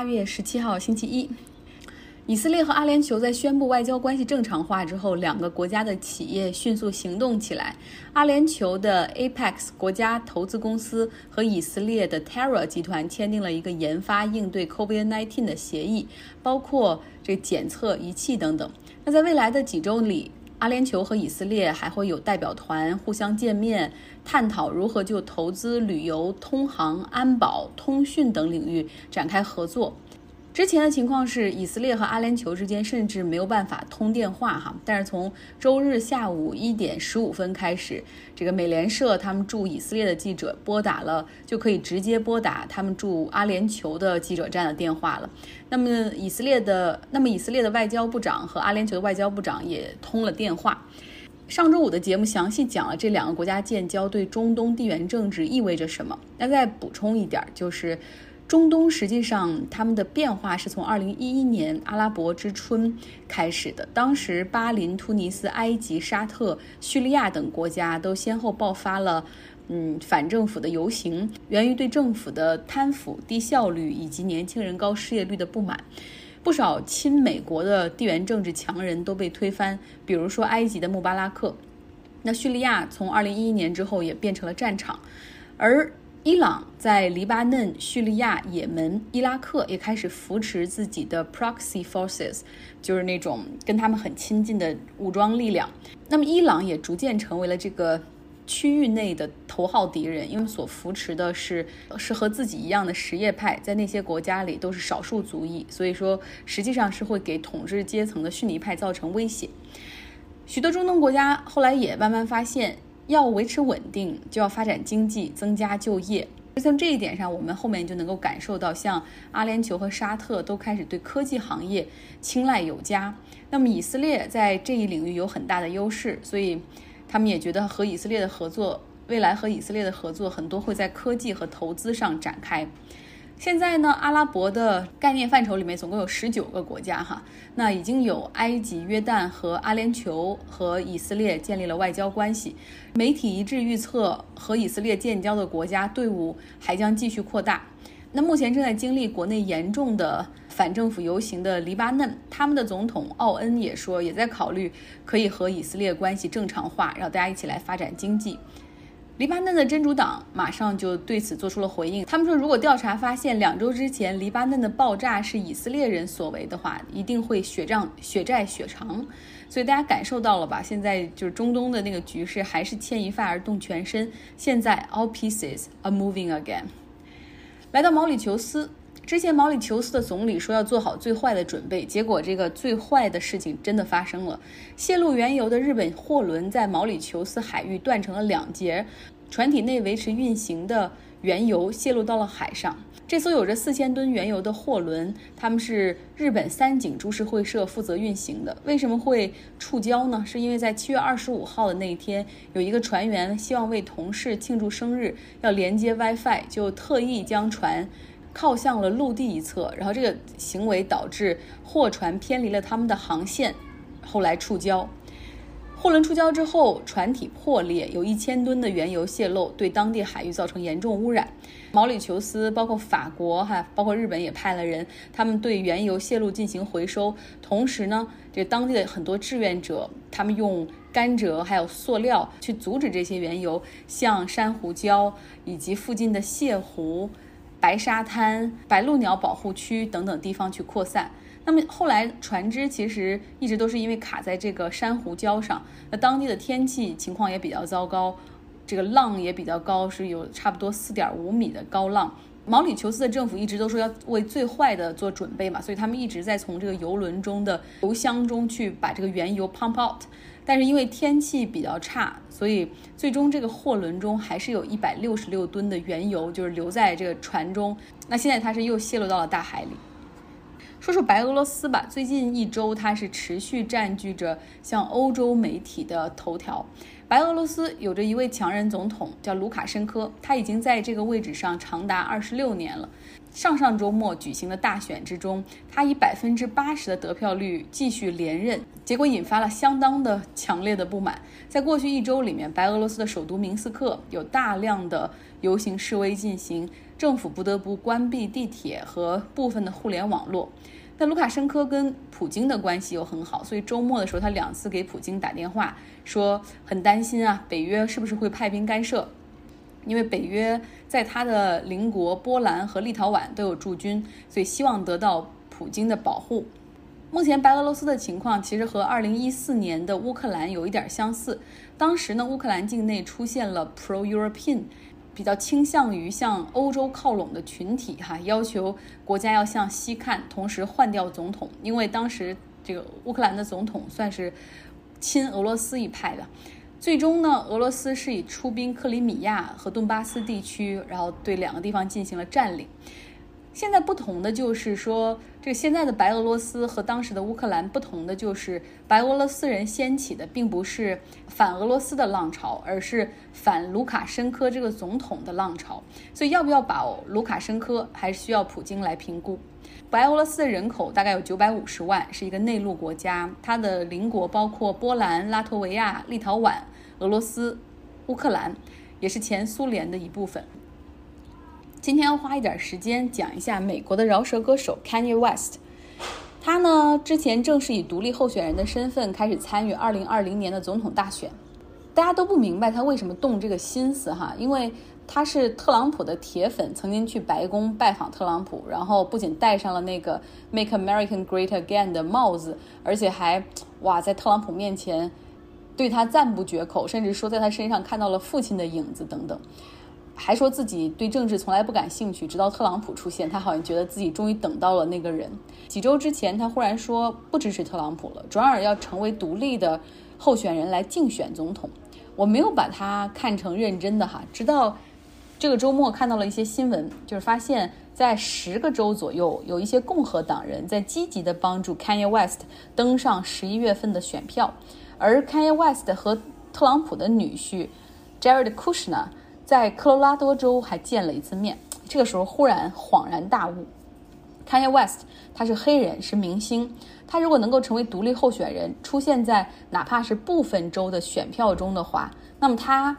八月十七号星期一，以色列和阿联酋在宣布外交关系正常化之后，两个国家的企业迅速行动起来。阿联酋的 Apex 国家投资公司和以色列的 Terra 集团签订了一个研发应对 COVID-19 的协议，包括这检测仪器等等。那在未来的几周里，阿联酋和以色列还会有代表团互相见面，探讨如何就投资、旅游、通航、安保、通讯等领域展开合作。之前的情况是，以色列和阿联酋之间甚至没有办法通电话哈。但是从周日下午一点十五分开始，这个美联社他们驻以色列的记者拨打了，就可以直接拨打他们驻阿联酋的记者站的电话了。那么以色列的，那么以色列的外交部长和阿联酋的外交部长也通了电话。上周五的节目详细讲了这两个国家建交对中东地缘政治意味着什么。那再补充一点，就是。中东实际上，他们的变化是从2011年阿拉伯之春开始的。当时，巴林、突尼斯、埃及、沙特、叙利亚等国家都先后爆发了，嗯，反政府的游行，源于对政府的贪腐、低效率以及年轻人高失业率的不满。不少亲美国的地缘政治强人都被推翻，比如说埃及的穆巴拉克。那叙利亚从2011年之后也变成了战场，而。伊朗在黎巴嫩、叙利亚、也门、伊拉克也开始扶持自己的 proxy forces，就是那种跟他们很亲近的武装力量。那么，伊朗也逐渐成为了这个区域内的头号敌人，因为所扶持的是是和自己一样的什叶派，在那些国家里都是少数族裔，所以说实际上是会给统治阶层的逊尼派造成威胁。许多中东国家后来也慢慢发现。要维持稳定，就要发展经济，增加就业。就像这一点上，我们后面就能够感受到，像阿联酋和沙特都开始对科技行业青睐有加。那么以色列在这一领域有很大的优势，所以他们也觉得和以色列的合作，未来和以色列的合作很多会在科技和投资上展开。现在呢，阿拉伯的概念范畴里面总共有十九个国家哈，那已经有埃及、约旦和阿联酋和以色列建立了外交关系。媒体一致预测，和以色列建交的国家队伍还将继续扩大。那目前正在经历国内严重的反政府游行的黎巴嫩，他们的总统奥恩也说，也在考虑可以和以色列关系正常化，让大家一起来发展经济。黎巴嫩的真主党马上就对此做出了回应。他们说，如果调查发现两周之前黎巴嫩的爆炸是以色列人所为的话，一定会血账血债血偿。所以大家感受到了吧？现在就是中东的那个局势还是牵一发而动全身。现在 all pieces are moving again。来到毛里求斯，之前毛里求斯的总理说要做好最坏的准备，结果这个最坏的事情真的发生了。泄露原油的日本货轮在毛里求斯海域断成了两截。船体内维持运行的原油泄露到了海上。这艘有着四千吨原油的货轮，他们是日本三井株式会社负责运行的。为什么会触礁呢？是因为在七月二十五号的那一天，有一个船员希望为同事庆祝生日，要连接 WiFi，就特意将船靠向了陆地一侧，然后这个行为导致货船偏离了他们的航线，后来触礁。货轮触礁之后，船体破裂，有一千吨的原油泄漏，对当地海域造成严重污染。毛里求斯，包括法国哈，包括日本也派了人，他们对原油泄露进行回收。同时呢，这当地的很多志愿者，他们用甘蔗还有塑料去阻止这些原油向珊瑚礁以及附近的泻湖、白沙滩、白鹭鸟保护区等等地方去扩散。那么后来船只其实一直都是因为卡在这个珊瑚礁上，那当地的天气情况也比较糟糕，这个浪也比较高，是有差不多四点五米的高浪。毛里求斯的政府一直都说要为最坏的做准备嘛，所以他们一直在从这个游轮中的油箱中去把这个原油 pump out。但是因为天气比较差，所以最终这个货轮中还是有一百六十六吨的原油就是留在这个船中。那现在它是又泄露到了大海里。说说白俄罗斯吧，最近一周它是持续占据着像欧洲媒体的头条。白俄罗斯有着一位强人总统，叫卢卡申科，他已经在这个位置上长达二十六年了。上上周末举行的大选之中，他以百分之八十的得票率继续连任，结果引发了相当的强烈的不满。在过去一周里面，白俄罗斯的首都明斯克有大量的游行示威进行。政府不得不关闭地铁和部分的互联网络。那卢卡申科跟普京的关系又很好，所以周末的时候他两次给普京打电话，说很担心啊，北约是不是会派兵干涉？因为北约在他的邻国波兰和立陶宛都有驻军，所以希望得到普京的保护。目前白俄罗斯的情况其实和2014年的乌克兰有一点相似。当时呢，乌克兰境内出现了 pro-European，比较倾向于向欧洲靠拢的群体，哈，要求国家要向西看，同时换掉总统，因为当时这个乌克兰的总统算是亲俄罗斯一派的。最终呢，俄罗斯是以出兵克里米亚和顿巴斯地区，然后对两个地方进行了占领。现在不同的就是说，这现在的白俄罗斯和当时的乌克兰不同的就是，白俄罗斯人掀起的并不是反俄罗斯的浪潮，而是反卢卡申科这个总统的浪潮。所以要不要保卢卡申科，还是需要普京来评估。白俄罗斯的人口大概有九百五十万，是一个内陆国家。它的邻国包括波兰、拉脱维亚、立陶宛、俄罗斯、乌克兰，也是前苏联的一部分。今天要花一点时间讲一下美国的饶舌歌手 Kanye West。他呢，之前正是以独立候选人的身份开始参与二零二零年的总统大选。大家都不明白他为什么动这个心思哈，因为。他是特朗普的铁粉，曾经去白宫拜访特朗普，然后不仅戴上了那个 “Make America Great Again” 的帽子，而且还哇在特朗普面前对他赞不绝口，甚至说在他身上看到了父亲的影子等等，还说自己对政治从来不感兴趣，直到特朗普出现，他好像觉得自己终于等到了那个人。几周之前，他忽然说不支持特朗普了，转而要成为独立的候选人来竞选总统。我没有把他看成认真的哈，直到。这个周末看到了一些新闻，就是发现，在十个州左右，有一些共和党人在积极的帮助 Kanye West 登上十一月份的选票，而 Kanye West 和特朗普的女婿 Jared Kushner 在科罗拉多州还见了一次面。这个时候忽然恍然大悟，Kanye West 他是黑人，是明星，他如果能够成为独立候选人，出现在哪怕是部分州的选票中的话，那么他。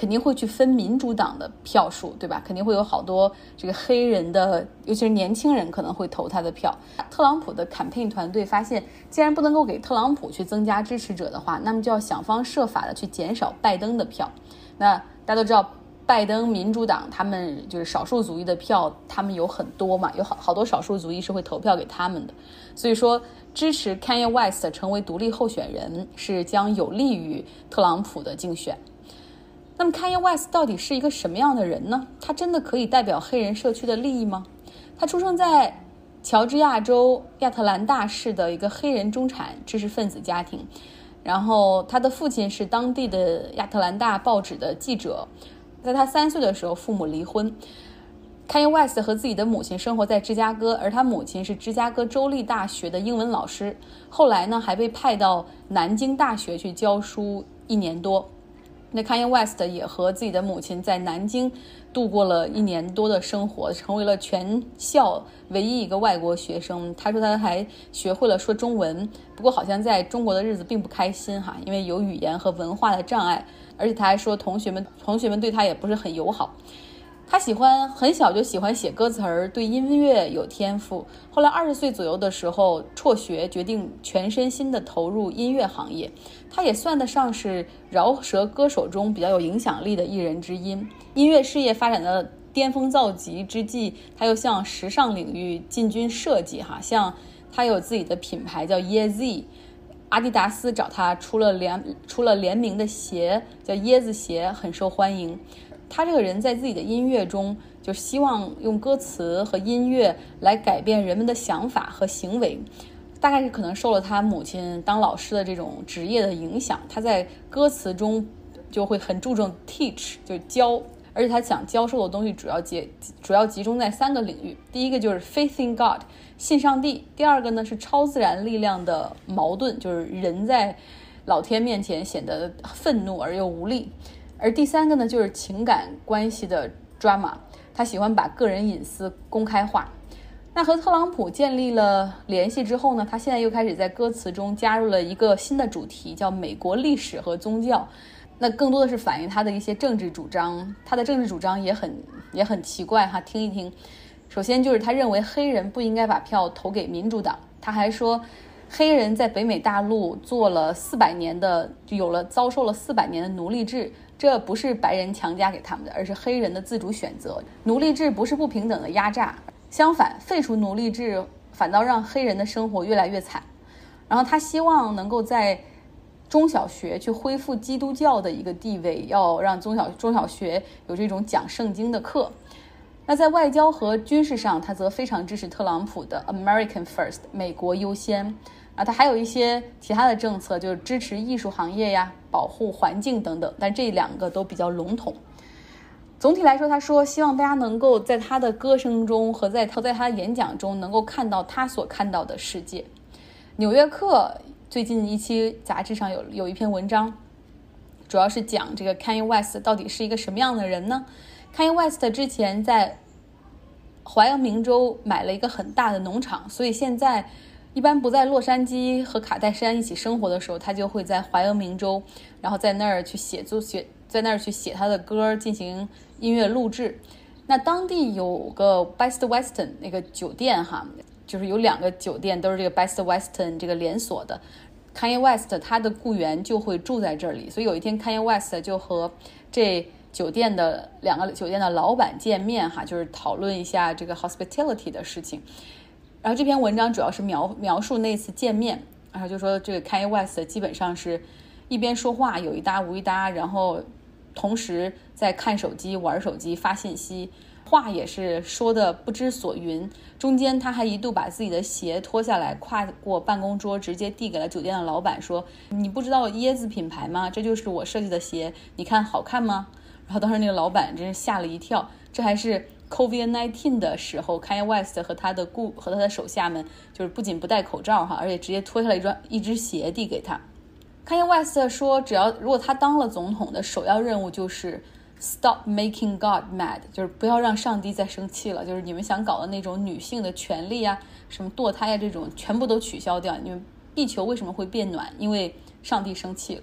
肯定会去分民主党的票数，对吧？肯定会有好多这个黑人的，尤其是年轻人可能会投他的票。特朗普的 campaign 团队发现，既然不能够给特朗普去增加支持者的话，那么就要想方设法的去减少拜登的票。那大家都知道，拜登民主党他们就是少数族裔的票，他们有很多嘛，有好好多少数族裔是会投票给他们的。所以说，支持 Kanye West 成为独立候选人，是将有利于特朗普的竞选。那么，Kanye West 到底是一个什么样的人呢？他真的可以代表黑人社区的利益吗？他出生在乔治亚州亚特兰大市的一个黑人中产知识分子家庭，然后他的父亲是当地的亚特兰大报纸的记者。在他三岁的时候，父母离婚。Kanye West 和自己的母亲生活在芝加哥，而他母亲是芝加哥州立大学的英文老师，后来呢还被派到南京大学去教书一年多。那 Kanye West 也和自己的母亲在南京度过了一年多的生活，成为了全校唯一一个外国学生。他说他还学会了说中文，不过好像在中国的日子并不开心哈，因为有语言和文化的障碍，而且他还说同学们同学们对他也不是很友好。他喜欢很小就喜欢写歌词儿，对音乐有天赋。后来二十岁左右的时候辍学，决定全身心的投入音乐行业。他也算得上是饶舌歌手中比较有影响力的艺人之一。音乐事业发展的巅峰造极之际，他又向时尚领域进军设计。哈，像他有自己的品牌叫 y e Z，阿迪达斯找他出了联出了联名的鞋叫椰子鞋，很受欢迎。他这个人在自己的音乐中，就希望用歌词和音乐来改变人们的想法和行为，大概是可能受了他母亲当老师的这种职业的影响。他在歌词中就会很注重 teach，就教，而且他想教授的东西主要集主要集中在三个领域：第一个就是 faith in God，信上帝；第二个呢是超自然力量的矛盾，就是人在老天面前显得愤怒而又无力。而第三个呢，就是情感关系的 drama，他喜欢把个人隐私公开化。那和特朗普建立了联系之后呢，他现在又开始在歌词中加入了一个新的主题，叫美国历史和宗教。那更多的是反映他的一些政治主张。他的政治主张也很也很奇怪哈，听一听。首先就是他认为黑人不应该把票投给民主党。他还说，黑人在北美大陆做了四百年的，就有了遭受了四百年的奴隶制。这不是白人强加给他们的，而是黑人的自主选择。奴隶制不是不平等的压榨，相反，废除奴隶制反倒让黑人的生活越来越惨。然后他希望能够在中小学去恢复基督教的一个地位，要让中小中小学有这种讲圣经的课。那在外交和军事上，他则非常支持特朗普的 American First，美国优先。啊，他还有一些其他的政策，就是支持艺术行业呀、保护环境等等，但这两个都比较笼统。总体来说，他说希望大家能够在他的歌声中和在他在他的演讲中能够看到他所看到的世界。《纽约客》最近一期杂志上有有一篇文章，主要是讲这个 Kanye West 到底是一个什么样的人呢？Kanye West 之前在怀俄明州买了一个很大的农场，所以现在。一般不在洛杉矶和卡戴珊一起生活的时候，他就会在怀俄明州，然后在那儿去写作写，在那儿去写他的歌，进行音乐录制。那当地有个 Best Western 那个酒店哈，就是有两个酒店都是这个 Best Western 这个连锁的。Kanye West 他的雇员就会住在这里，所以有一天 Kanye West 就和这酒店的两个酒店的老板见面哈，就是讨论一下这个 hospitality 的事情。然后这篇文章主要是描描述那次见面，然后就说这个 Kanye West 基本上是一边说话有一搭无一搭，然后同时在看手机、玩手机、发信息，话也是说的不知所云。中间他还一度把自己的鞋脱下来，跨过办公桌，直接递给了酒店的老板，说：“你不知道椰子品牌吗？这就是我设计的鞋，你看好看吗？”然后当时那个老板真是吓了一跳，这还是。COVID-19 的时候，Kanye West 和他的顾和他的手下们，就是不仅不戴口罩哈，而且直接脱下来一双一只鞋递给他。Kanye West 说，只要如果他当了总统的首要任务就是 Stop making God mad，就是不要让上帝再生气了，就是你们想搞的那种女性的权利啊，什么堕胎啊这种，全部都取消掉。你们地球为什么会变暖？因为上帝生气了。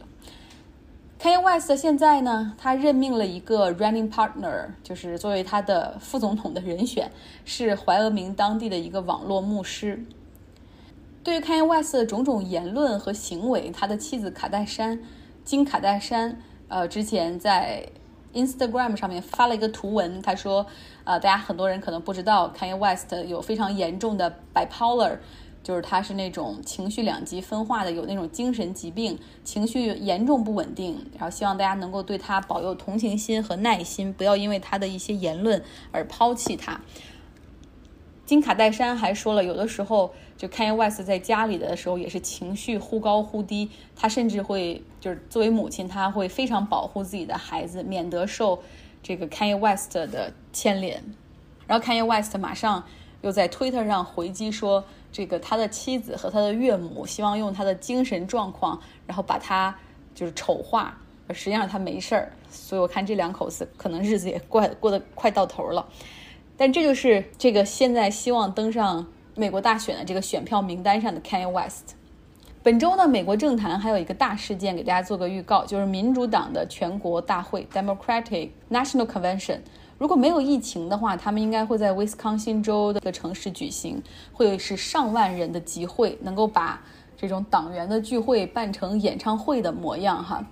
Kanye West 现在呢，他任命了一个 running partner，就是作为他的副总统的人选，是怀俄明当地的一个网络牧师。对于 Kanye West 的种种言论和行为，他的妻子卡戴珊，金卡戴珊，呃，之前在 Instagram 上面发了一个图文，他说，呃，大家很多人可能不知道，Kanye West 有非常严重的 bipolar。就是他是那种情绪两极分化的，有那种精神疾病，情绪严重不稳定。然后希望大家能够对他保有同情心和耐心，不要因为他的一些言论而抛弃他。金卡戴珊还说了，有的时候就 Kanye West 在家里的时候也是情绪忽高忽低，他甚至会就是作为母亲，他会非常保护自己的孩子，免得受这个 Kanye West 的牵连。然后 Kanye West 马上又在 Twitter 上回击说。这个他的妻子和他的岳母希望用他的精神状况，然后把他就是丑化，而实际上他没事儿。所以我看这两口子可能日子也过过得快到头了。但这就是这个现在希望登上美国大选的这个选票名单上的 Kanye West。本周呢，美国政坛还有一个大事件，给大家做个预告，就是民主党的全国大会 （Democratic National Convention）。如果没有疫情的话，他们应该会在威斯康星州的一个城市举行，会是上万人的集会，能够把这种党员的聚会办成演唱会的模样哈。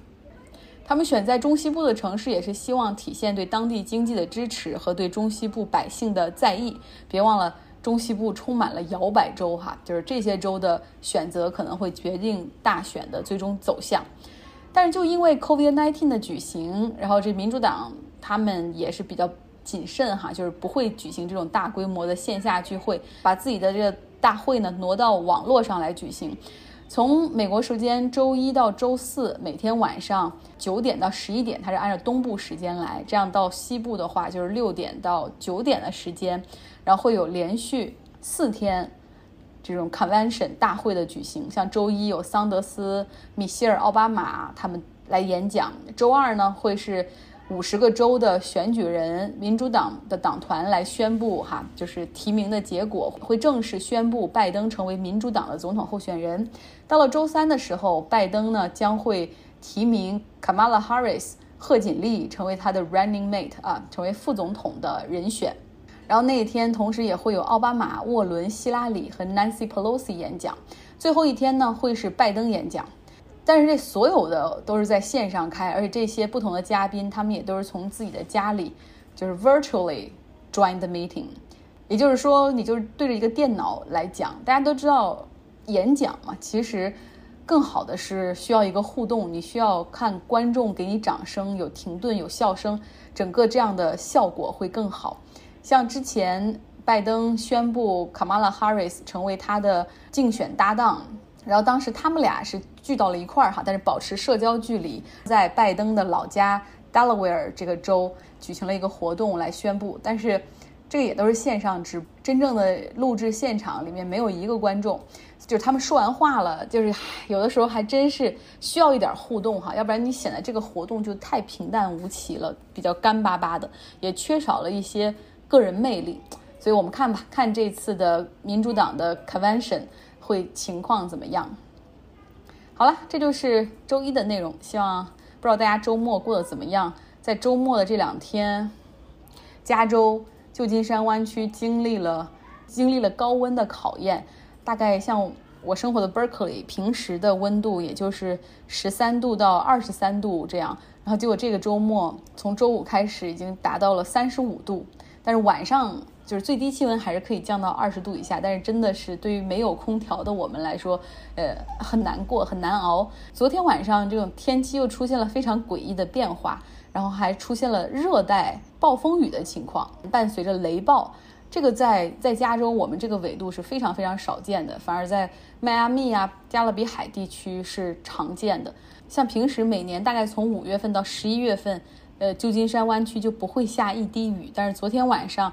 他们选在中西部的城市，也是希望体现对当地经济的支持和对中西部百姓的在意。别忘了，中西部充满了摇摆州哈，就是这些州的选择可能会决定大选的最终走向。但是就因为 COVID-19 的举行，然后这民主党。他们也是比较谨慎哈，就是不会举行这种大规模的线下聚会，把自己的这个大会呢挪到网络上来举行。从美国时间周一到周四，每天晚上九点到十一点，它是按照东部时间来；这样到西部的话，就是六点到九点的时间，然后会有连续四天这种 convention 大会的举行。像周一有桑德斯、米歇尔、奥巴马他们来演讲，周二呢会是。五十个州的选举人，民主党的党团来宣布哈，就是提名的结果会正式宣布拜登成为民主党的总统候选人。到了周三的时候，拜登呢将会提名 Kamala Harris 贺锦丽成为他的 running mate 啊，成为副总统的人选。然后那一天，同时也会有奥巴马、沃伦、希拉里和 Nancy Pelosi 演讲。最后一天呢，会是拜登演讲。但是这所有的都是在线上开，而且这些不同的嘉宾，他们也都是从自己的家里，就是 virtually join the meeting。也就是说，你就是对着一个电脑来讲。大家都知道，演讲嘛，其实更好的是需要一个互动，你需要看观众给你掌声，有停顿，有笑声，整个这样的效果会更好。像之前拜登宣布 Kamala Harris 成为他的竞选搭档，然后当时他们俩是聚到了一块儿哈，但是保持社交距离，在拜登的老家 Delaware 这个州举行了一个活动来宣布，但是。这个也都是线上直，真正的录制现场里面没有一个观众，就是他们说完话了，就是有的时候还真是需要一点互动哈，要不然你显得这个活动就太平淡无奇了，比较干巴巴的，也缺少了一些个人魅力。所以我们看吧，看这次的民主党的 convention 会情况怎么样。好了，这就是周一的内容，希望不知道大家周末过得怎么样，在周末的这两天，加州。旧金山湾区经历了经历了高温的考验，大概像我生活的 Berkeley，平时的温度也就是十三度到二十三度这样，然后结果这个周末从周五开始已经达到了三十五度，但是晚上就是最低气温还是可以降到二十度以下，但是真的是对于没有空调的我们来说，呃，很难过很难熬。昨天晚上这种天气又出现了非常诡异的变化。然后还出现了热带暴风雨的情况，伴随着雷暴。这个在在加州我们这个纬度是非常非常少见的，反而在迈阿密啊、加勒比海地区是常见的。像平时每年大概从五月份到十一月份，呃，旧金山湾区就不会下一滴雨。但是昨天晚上，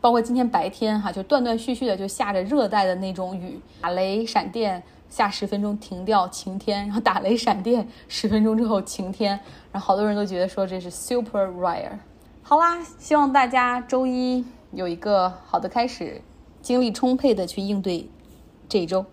包括今天白天哈，就断断续续的就下着热带的那种雨，打雷闪电。下十分钟停掉晴天，然后打雷闪电，十分钟之后晴天，然后好多人都觉得说这是 super rare。好啦，希望大家周一有一个好的开始，精力充沛的去应对这一周。